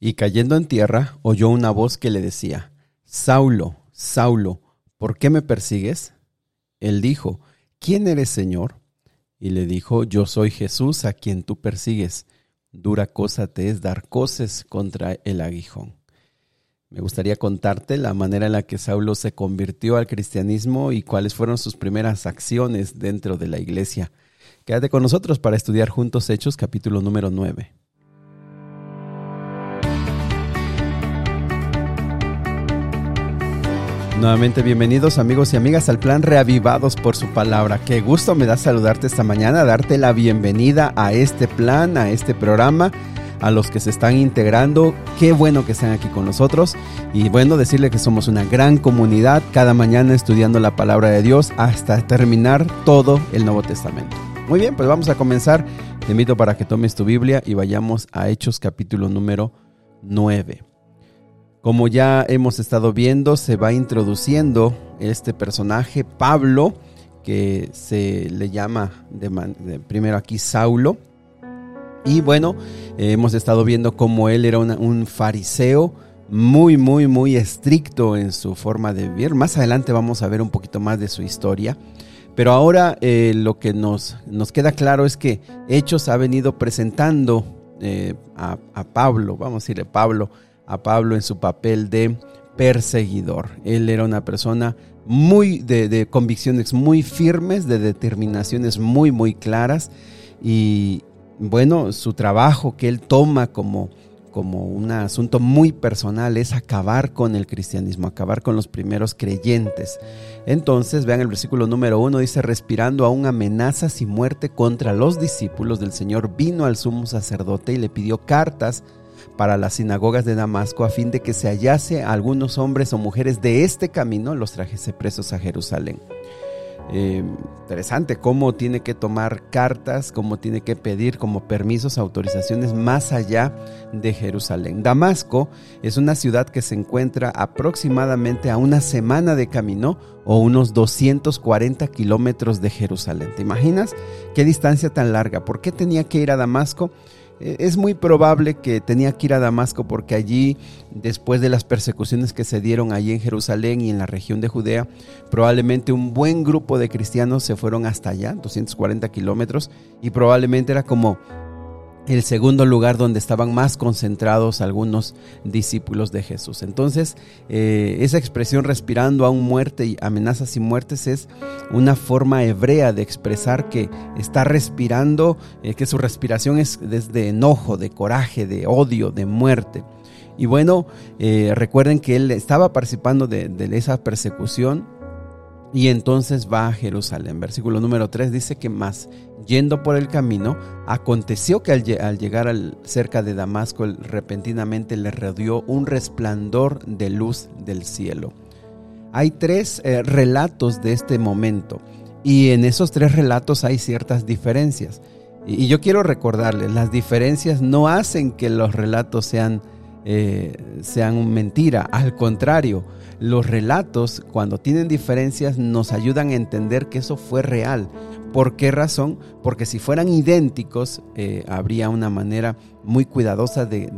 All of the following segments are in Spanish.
Y cayendo en tierra, oyó una voz que le decía, Saulo, Saulo, ¿por qué me persigues? Él dijo, ¿quién eres, Señor? Y le dijo, yo soy Jesús a quien tú persigues. Dura cosa te es dar coces contra el aguijón. Me gustaría contarte la manera en la que Saulo se convirtió al cristianismo y cuáles fueron sus primeras acciones dentro de la iglesia. Quédate con nosotros para estudiar juntos Hechos capítulo número 9. Nuevamente bienvenidos amigos y amigas al plan Reavivados por su palabra. Qué gusto me da saludarte esta mañana, darte la bienvenida a este plan, a este programa, a los que se están integrando. Qué bueno que están aquí con nosotros y bueno, decirle que somos una gran comunidad cada mañana estudiando la palabra de Dios hasta terminar todo el Nuevo Testamento. Muy bien, pues vamos a comenzar. Te invito para que tomes tu Biblia y vayamos a Hechos capítulo número 9. Como ya hemos estado viendo, se va introduciendo este personaje, Pablo, que se le llama de, primero aquí Saulo. Y bueno, hemos estado viendo cómo él era un fariseo muy, muy, muy estricto en su forma de vivir. Más adelante vamos a ver un poquito más de su historia. Pero ahora eh, lo que nos, nos, queda claro es que Hechos ha venido presentando eh, a, a, Pablo, vamos a decirle Pablo, a Pablo en su papel de perseguidor. Él era una persona muy de, convicciones muy firmes, de determinaciones muy, muy claras. Y bueno, su trabajo que él toma como, como un asunto muy personal es acabar con el cristianismo, acabar con los primeros creyentes. Entonces, vean el versículo número uno, dice, respirando aún amenazas y muerte contra los discípulos del Señor, vino al sumo sacerdote y le pidió cartas para las sinagogas de Damasco a fin de que se hallase a algunos hombres o mujeres de este camino, los trajese presos a Jerusalén. Eh, interesante cómo tiene que tomar cartas, cómo tiene que pedir como permisos, autorizaciones más allá de Jerusalén. Damasco es una ciudad que se encuentra aproximadamente a una semana de camino o unos 240 kilómetros de Jerusalén. ¿Te imaginas qué distancia tan larga? ¿Por qué tenía que ir a Damasco? Eh, es muy probable que tenía que ir a Damasco porque allí, después de las persecuciones que se dieron allí en Jerusalén y en la región de Judea, probablemente un buen grupo de cristianos se fueron hasta allá, 240 kilómetros, y probablemente era como el segundo lugar donde estaban más concentrados algunos discípulos de Jesús. Entonces, eh, esa expresión respirando aún muerte y amenazas y muertes es una forma hebrea de expresar que está respirando, eh, que su respiración es desde enojo, de coraje, de odio, de muerte. Y bueno, eh, recuerden que él estaba participando de, de esa persecución y entonces va a Jerusalén. Versículo número 3 dice que más, yendo por el camino, aconteció que al, llegar al, cerca de Damasco, repentinamente le rodeó un resplandor de luz del cielo. Hay tres eh, relatos de este momento y en esos tres relatos hay ciertas diferencias. Y, yo quiero recordarles, las diferencias no hacen que los relatos sean, eh, sean mentira, al contrario, los relatos, cuando tienen diferencias, nos ayudan a entender que eso fue real. ¿Por qué razón? Porque si fueran idénticos, eh, habría una manera muy cuidadosa de,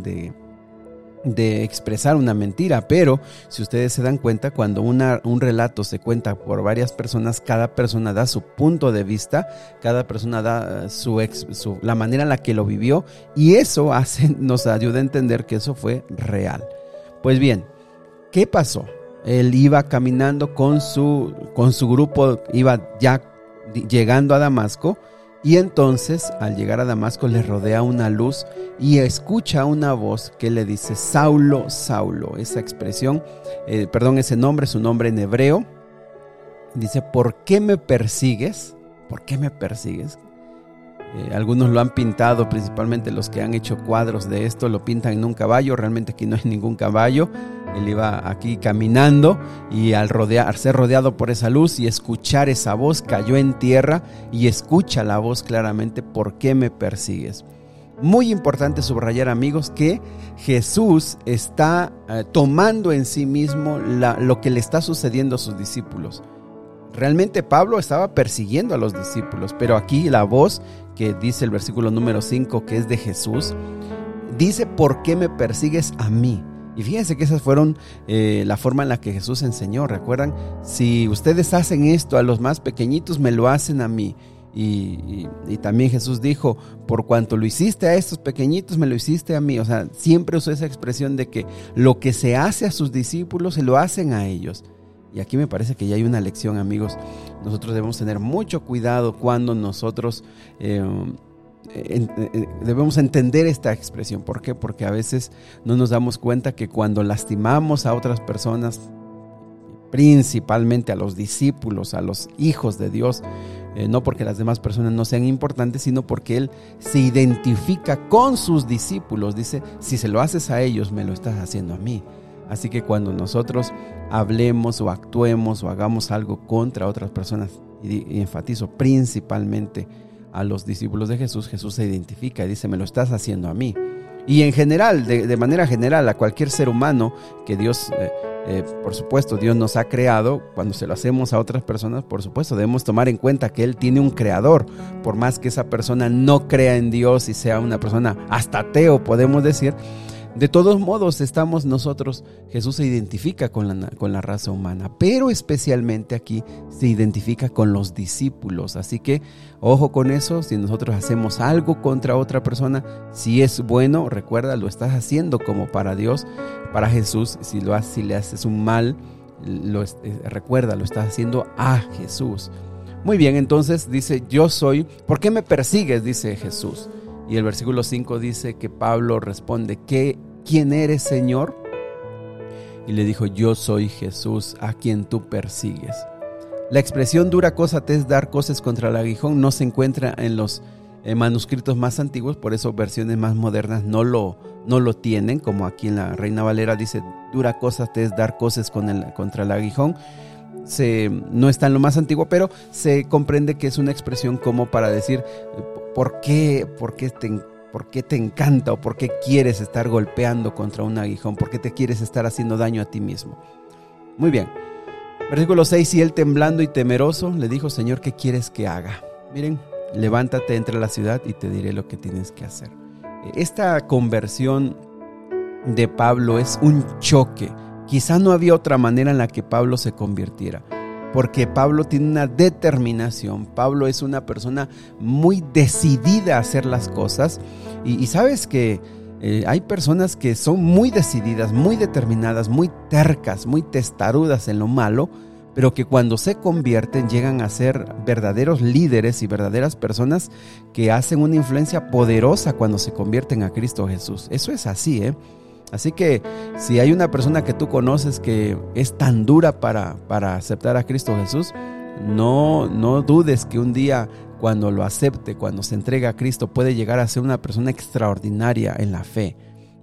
de, expresar una mentira. Pero si ustedes se dan cuenta, cuando un relato se cuenta por varias personas, cada persona da su punto de vista, cada persona da su, su la manera en la que lo vivió y eso hace, nos ayuda a entender que eso fue real. Pues bien, ¿qué pasó? él iba caminando con su, con su grupo, iba ya llegando a Damasco. Y entonces al llegar a Damasco le rodea una luz y escucha una voz que le dice, Saulo, Saulo. Esa expresión, eh, perdón, ese nombre, su nombre en hebreo. Dice, ¿por qué me persigues? ¿Por qué me persigues? Eh, algunos lo han pintado, principalmente los que han hecho cuadros de esto, lo pintan en un caballo. Realmente aquí no hay ningún caballo. Él iba aquí caminando y al, rodear, ser rodeado por esa luz y escuchar esa voz, cayó en tierra y escucha la voz claramente, ¿por qué me persigues? Muy importante subrayar amigos que Jesús está eh, tomando en sí mismo lo que le está sucediendo a sus discípulos. Realmente Pablo estaba persiguiendo a los discípulos, pero aquí la voz que dice el versículo número 5 que es de Jesús, dice, ¿por qué me persigues a mí? Y fíjense que esas fueron eh, la forma en la que Jesús enseñó. Recuerdan, si ustedes hacen esto a los más pequeñitos, me lo hacen a mí. Y, también Jesús dijo, por cuanto lo hiciste a estos pequeñitos, me lo hiciste a mí. O sea, siempre usó esa expresión de que lo que se hace a sus discípulos, se lo hacen a ellos. Y aquí me parece que ya hay una lección, amigos. Nosotros debemos tener mucho cuidado cuando nosotros eh, debemos entender esta expresión. ¿Por qué? Porque a veces no nos damos cuenta que cuando lastimamos a otras personas, principalmente a los discípulos, a los hijos de Dios, eh, no porque las demás personas no sean importantes, sino porque Él se identifica con sus discípulos. Dice, si se lo haces a ellos, me lo estás haciendo a mí. Así que cuando nosotros hablemos o actuemos o hagamos algo contra otras personas, y, enfatizo principalmente a los discípulos de Jesús, Jesús se identifica y dice, me lo estás haciendo a mí. Y en general, de, manera general, a cualquier ser humano que Dios... Eh, eh, por supuesto, Dios nos ha creado, cuando se lo hacemos a otras personas, por supuesto, debemos tomar en cuenta que Él tiene un creador, por más que esa persona no crea en Dios y sea una persona hasta ateo, podemos decir, de todos modos, estamos nosotros, Jesús se identifica con la, con la, raza humana, pero especialmente aquí se identifica con los discípulos. Así que, ojo con eso, si nosotros hacemos algo contra otra persona, si es bueno, recuerda, lo estás haciendo como para Dios, para Jesús. Si, lo, si le haces un mal, lo, eh, recuerda, lo estás haciendo a Jesús. Muy bien, entonces dice, yo soy, ¿por qué me persigues? Dice Jesús. Y el versículo 5 dice que Pablo responde, ¿qué, ¿quién eres Señor? Y le dijo, yo soy Jesús a quien tú persigues. La expresión dura cosa te es dar cosas contra el aguijón no se encuentra en los eh, manuscritos más antiguos, por eso versiones más modernas no lo, no lo tienen, como aquí en la Reina Valera dice, dura cosa te es dar cosas con el, contra el aguijón. Se, no está en lo más antiguo, pero se comprende que es una expresión como para decir, ¿Por qué, por qué te, por qué te encanta o por qué quieres estar golpeando contra un aguijón? ¿Por qué te quieres estar haciendo daño a ti mismo? Muy bien. Versículo 6, y él temblando y temeroso le dijo, Señor, ¿qué quieres que haga? Miren, levántate, entre la ciudad y te diré lo que tienes que hacer. Esta conversión de Pablo es un choque. Quizá no había otra manera en la que Pablo se convirtiera porque Pablo tiene una determinación, Pablo es una persona muy decidida a hacer las cosas y, sabes que eh, hay personas que son muy decididas, muy determinadas, muy tercas, muy testarudas en lo malo, pero que cuando se convierten llegan a ser verdaderos líderes y verdaderas personas que hacen una influencia poderosa cuando se convierten a Cristo Jesús. Eso es así, ¿eh? Así que si hay una persona que tú conoces que es tan dura para, para aceptar a Cristo Jesús, no, no dudes que un día cuando lo acepte, cuando se entrega a Cristo, puede llegar a ser una persona extraordinaria en la fe.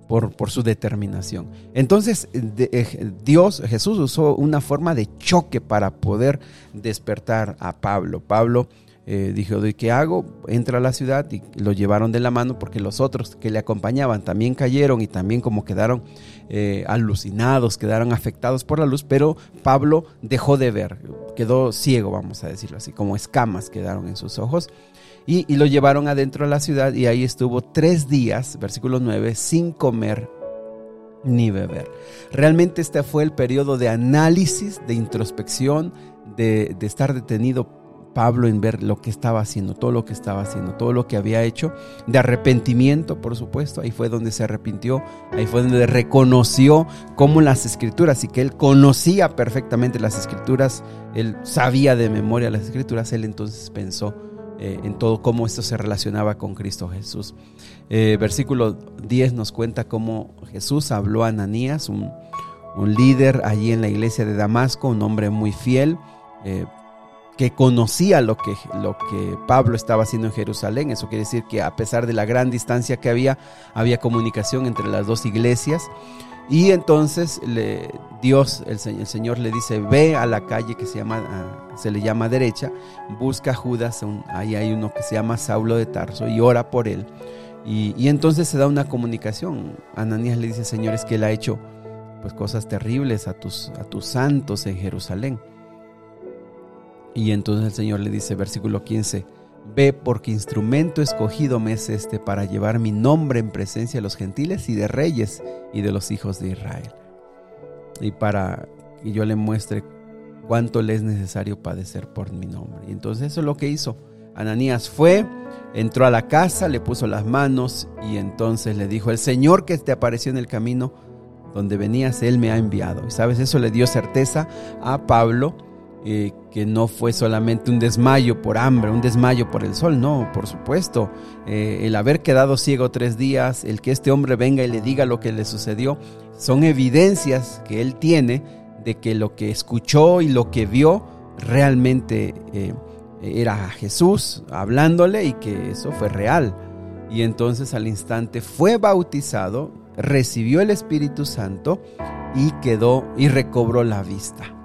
Por, por, su determinación. Entonces, eh, Dios, Jesús usó una forma de choque para poder despertar a Pablo. Pablo eh, dijo, ¿de qué hago? Entra a la ciudad y lo llevaron de la mano porque los otros que le acompañaban también cayeron y también como quedaron eh, alucinados, quedaron afectados por la luz, pero Pablo dejó de ver, quedó ciego, vamos a decirlo así, como escamas quedaron en sus ojos. Y, y lo llevaron adentro de la ciudad y ahí estuvo tres días, versículo 9, sin comer ni beber. Realmente este fue el periodo de análisis, de introspección, de, de estar detenido Pablo en ver lo que estaba haciendo, todo lo que estaba haciendo, todo lo que había hecho, de arrepentimiento, por supuesto, ahí fue donde se arrepintió, ahí fue donde reconoció cómo las escrituras y que él conocía perfectamente las escrituras, él sabía de memoria las escrituras, él entonces pensó eh, en todo cómo esto se relacionaba con Cristo Jesús. Eh, versículo 10 nos cuenta cómo Jesús habló a Ananías, un, líder allí en la iglesia de Damasco, un hombre muy fiel. Eh, que conocía lo que, lo que Pablo estaba haciendo en Jerusalén. Eso quiere decir que a pesar de la gran distancia que había, había comunicación entre las dos iglesias. Y entonces Dios, el, Señor le dice, ve a la calle que se, llama, se le llama derecha, busca a Judas, ahí hay uno que se llama Saulo de Tarso, y ora por él. Y, y entonces se da una comunicación. Ananías le dice, Señor, es que él ha hecho pues, cosas terribles a tus, a tus santos en Jerusalén. Y entonces el Señor le dice, versículo 15, Ve porque instrumento escogido me es este para llevar mi nombre en presencia de los gentiles y de reyes y de los hijos de Israel. Y para que yo le muestre cuánto le es necesario padecer por mi nombre. Y entonces eso es lo que hizo. Ananías fue, entró a la casa, le puso las manos y entonces le dijo, el Señor que te apareció en el camino donde venías, Él me ha enviado. Y sabes, eso le dio certeza a Pablo eh, que no fue solamente un desmayo por hambre, un desmayo por el sol, no, por supuesto. Eh, el haber quedado ciego tres días, el que este hombre venga y le diga lo que le sucedió, son evidencias que él tiene de que lo que escuchó y lo que vio realmente eh, era Jesús hablándole y que eso fue real. Y entonces al instante fue bautizado, recibió el Espíritu Santo y quedó y recobró la vista.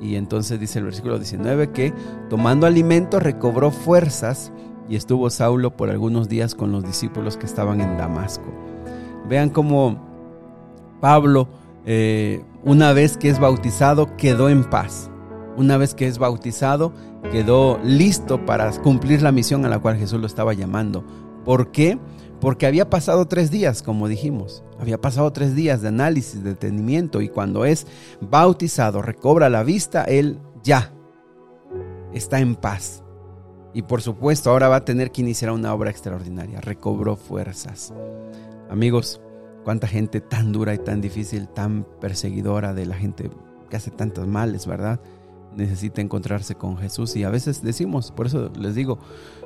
Y entonces dice el versículo 19 que tomando alimento recobró fuerzas y estuvo Saulo por algunos días con los discípulos que estaban en Damasco. Vean cómo Pablo, eh, una vez que es bautizado, quedó en paz. Una vez que es bautizado, quedó listo para cumplir la misión a la cual Jesús lo estaba llamando. ¿Por qué? Había pasado tres días, como dijimos, había pasado tres días de análisis, de detenimiento, y cuando es bautizado, recobra la vista, él ya está en paz. Y por supuesto, ahora va a tener que iniciar una obra extraordinaria, recobró fuerzas. Amigos, cuánta gente tan dura y tan difícil, tan perseguidora de la gente que hace tantos males, ¿verdad? Necesita encontrarse con Jesús y a veces decimos, por eso les digo,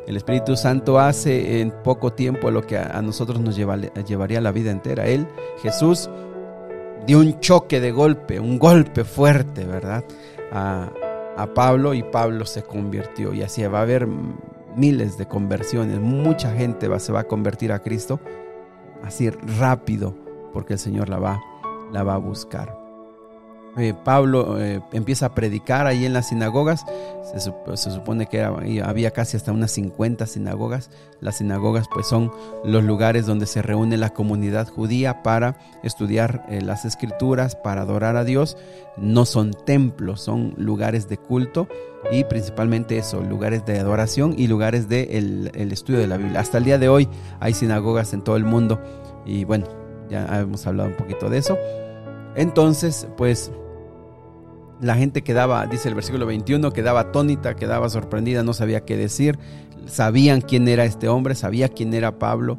el Espíritu Santo hace en poco tiempo lo que a, nosotros nos llevaría la vida entera. Él, Jesús, dio un choque de golpe, un golpe fuerte, ¿verdad? A, Pablo y Pablo se convirtió y así va a haber miles de conversiones, mucha gente se va a convertir a Cristo así rápido porque el Señor la va, la va a buscar. Eh, Pablo eh, empieza a predicar ahí en las sinagogas. Se, supone que había casi hasta unas 50 sinagogas. Las sinagogas pues son los lugares donde se reúne la comunidad judía para estudiar eh, las escrituras, para adorar a Dios. No son templos, son lugares de culto y principalmente eso, lugares de adoración y lugares de el estudio de la Biblia. Hasta el día de hoy hay sinagogas en todo el mundo y bueno, ya hemos hablado un poquito de eso. Entonces, pues la gente quedaba, dice el versículo 21, quedaba atónita, quedaba sorprendida, no sabía qué decir. Sabían quién era este hombre, sabía quién era Pablo,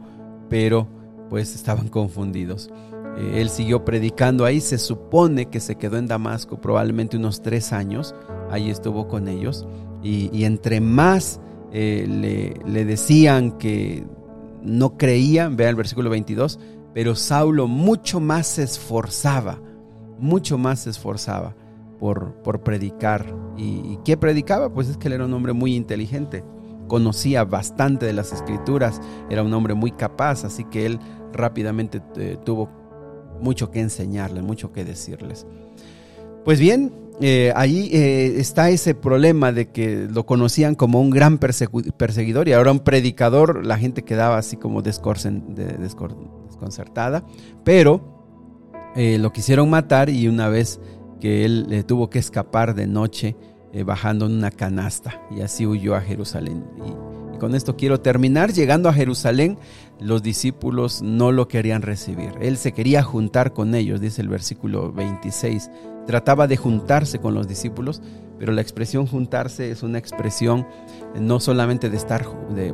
pero pues estaban confundidos. Eh, él siguió predicando ahí, se supone que se quedó en Damasco probablemente unos tres años, ahí estuvo con ellos, y, entre más eh, le, decían que no creían, vea el versículo 22, pero Saulo mucho más se esforzaba, mucho más se esforzaba por, predicar. ¿Y, qué predicaba? Pues es que él era un hombre muy inteligente, conocía bastante de las escrituras, era un hombre muy capaz, así que él rápidamente eh, tuvo mucho que enseñarles, mucho que decirles. Pues bien, eh, ahí eh, está ese problema de que lo conocían como un gran perseguidor y ahora un predicador, la gente quedaba así como desconcertada, pero lo quisieron matar y una vez que él le tuvo que escapar de noche eh, bajando en una canasta y así huyó a Jerusalén. Y, con esto quiero terminar. Llegando a Jerusalén, los discípulos no lo querían recibir. Él se quería juntar con ellos, dice el versículo 26. Trataba de juntarse con los discípulos, pero la expresión juntarse es una expresión eh, no solamente de estar, de,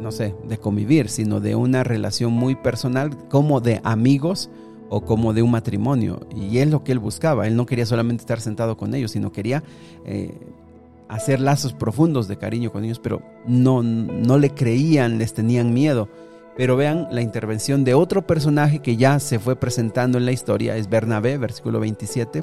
no sé, de convivir, sino de una relación muy personal, como de amigos o como de un matrimonio. Y es lo que él buscaba. Él no quería solamente estar sentado con ellos, sino quería eh, hacer lazos profundos de cariño con ellos, pero no, no le creían, les tenían miedo. Pero vean la intervención de otro personaje que ya se fue presentando en la historia, es Bernabé, versículo 27.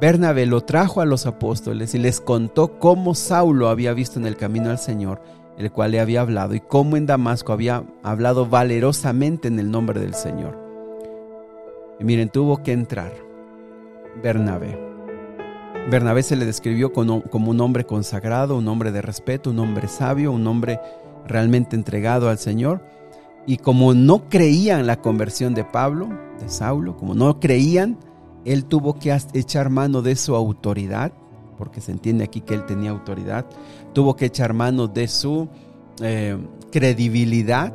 Bernabé lo trajo a los apóstoles y les contó cómo Saulo había visto en el camino al Señor, el cual le había hablado, y cómo en Damasco había hablado valerosamente en el nombre del Señor. Y miren, tuvo que entrar Bernabé. Bernabé se le describió como, un hombre consagrado, un hombre de respeto, un hombre sabio, un hombre realmente entregado al Señor. Y como no creían la conversión de Pablo, de Saulo, como no creían, él tuvo que echar mano de su autoridad, porque se entiende aquí que él tenía autoridad, tuvo que echar mano de su eh, credibilidad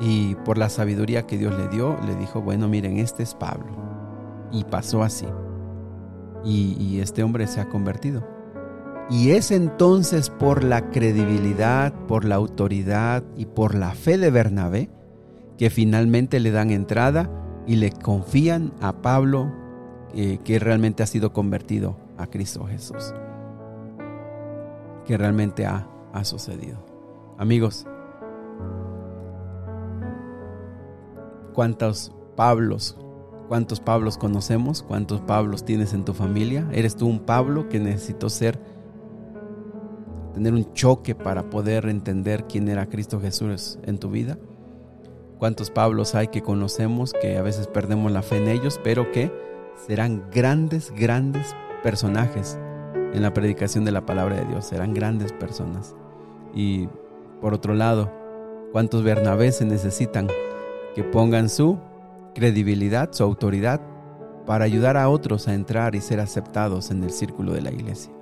y por la sabiduría que Dios le dio, le dijo, bueno, miren, este es Pablo. Y pasó así. Y, este hombre se ha convertido. Y es entonces por la credibilidad, por la autoridad y por la fe de Bernabé que finalmente le dan entrada y le confían a Pablo eh, que realmente ha sido convertido a Cristo Jesús. Que realmente ha, ha sucedido. Amigos, ¿cuántos Pablos, cuántos Pablos conocemos? ¿Cuántos Pablos tienes en tu familia? ¿Eres tú un Pablo que necesitó ser tener un choque para poder entender quién era Cristo Jesús en tu vida? ¿Cuántos Pablos hay que conocemos que a veces perdemos la fe en ellos, pero que serán grandes, grandes personajes en la predicación de la palabra de Dios? Serán grandes personas. Y por otro lado, ¿cuántos Bernabé se necesitan que pongan su credibilidad, su autoridad para ayudar a otros a entrar y ser aceptados en el círculo de la iglesia?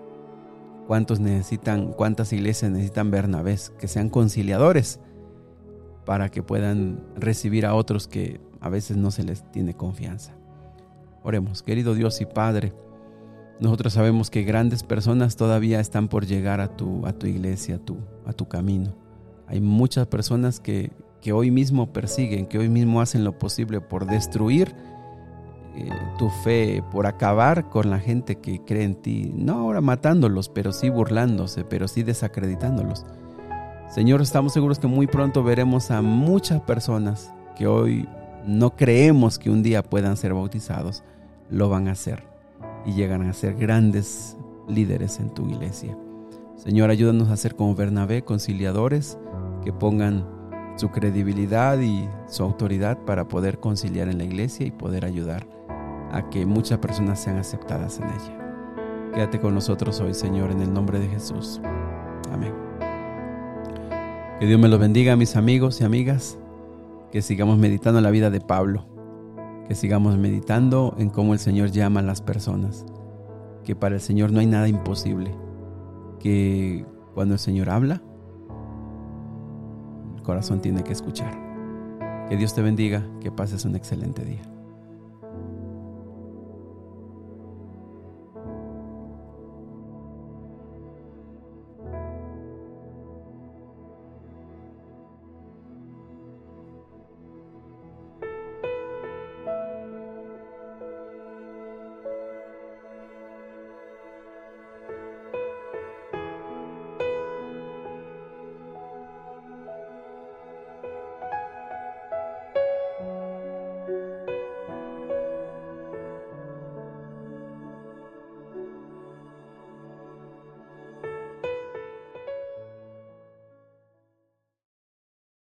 ¿Cuántos necesitan, cuántas iglesias necesitan Bernabés que sean conciliadores? para que puedan recibir a otros que a veces no se les tiene confianza. Oremos, querido Dios y Padre, nosotros sabemos que grandes personas todavía están por llegar a tu, a tu iglesia, a tu, a tu camino. Hay muchas personas que, que hoy mismo persiguen, que hoy mismo hacen lo posible por destruir eh, tu fe, por acabar con la gente que cree en ti, no ahora matándolos, pero sí burlándose, pero sí desacreditándolos. Señor, estamos seguros que muy pronto veremos a muchas personas que hoy no creemos que un día puedan ser bautizados, lo van a hacer y llegan a ser grandes líderes en tu iglesia. Señor, ayúdanos a ser como Bernabé, conciliadores, que pongan su credibilidad y su autoridad para poder conciliar en la iglesia y poder ayudar a que muchas personas sean aceptadas en ella. Quédate con nosotros hoy, Señor, en el nombre de Jesús. Amén. Que Dios me lo bendiga, mis amigos y amigas. Que sigamos meditando la vida de Pablo. Que sigamos meditando en cómo el Señor llama a las personas. Que para el Señor no hay nada imposible. Que cuando el Señor habla, corazón tiene que escuchar. Que Dios te bendiga. Que pases un excelente día.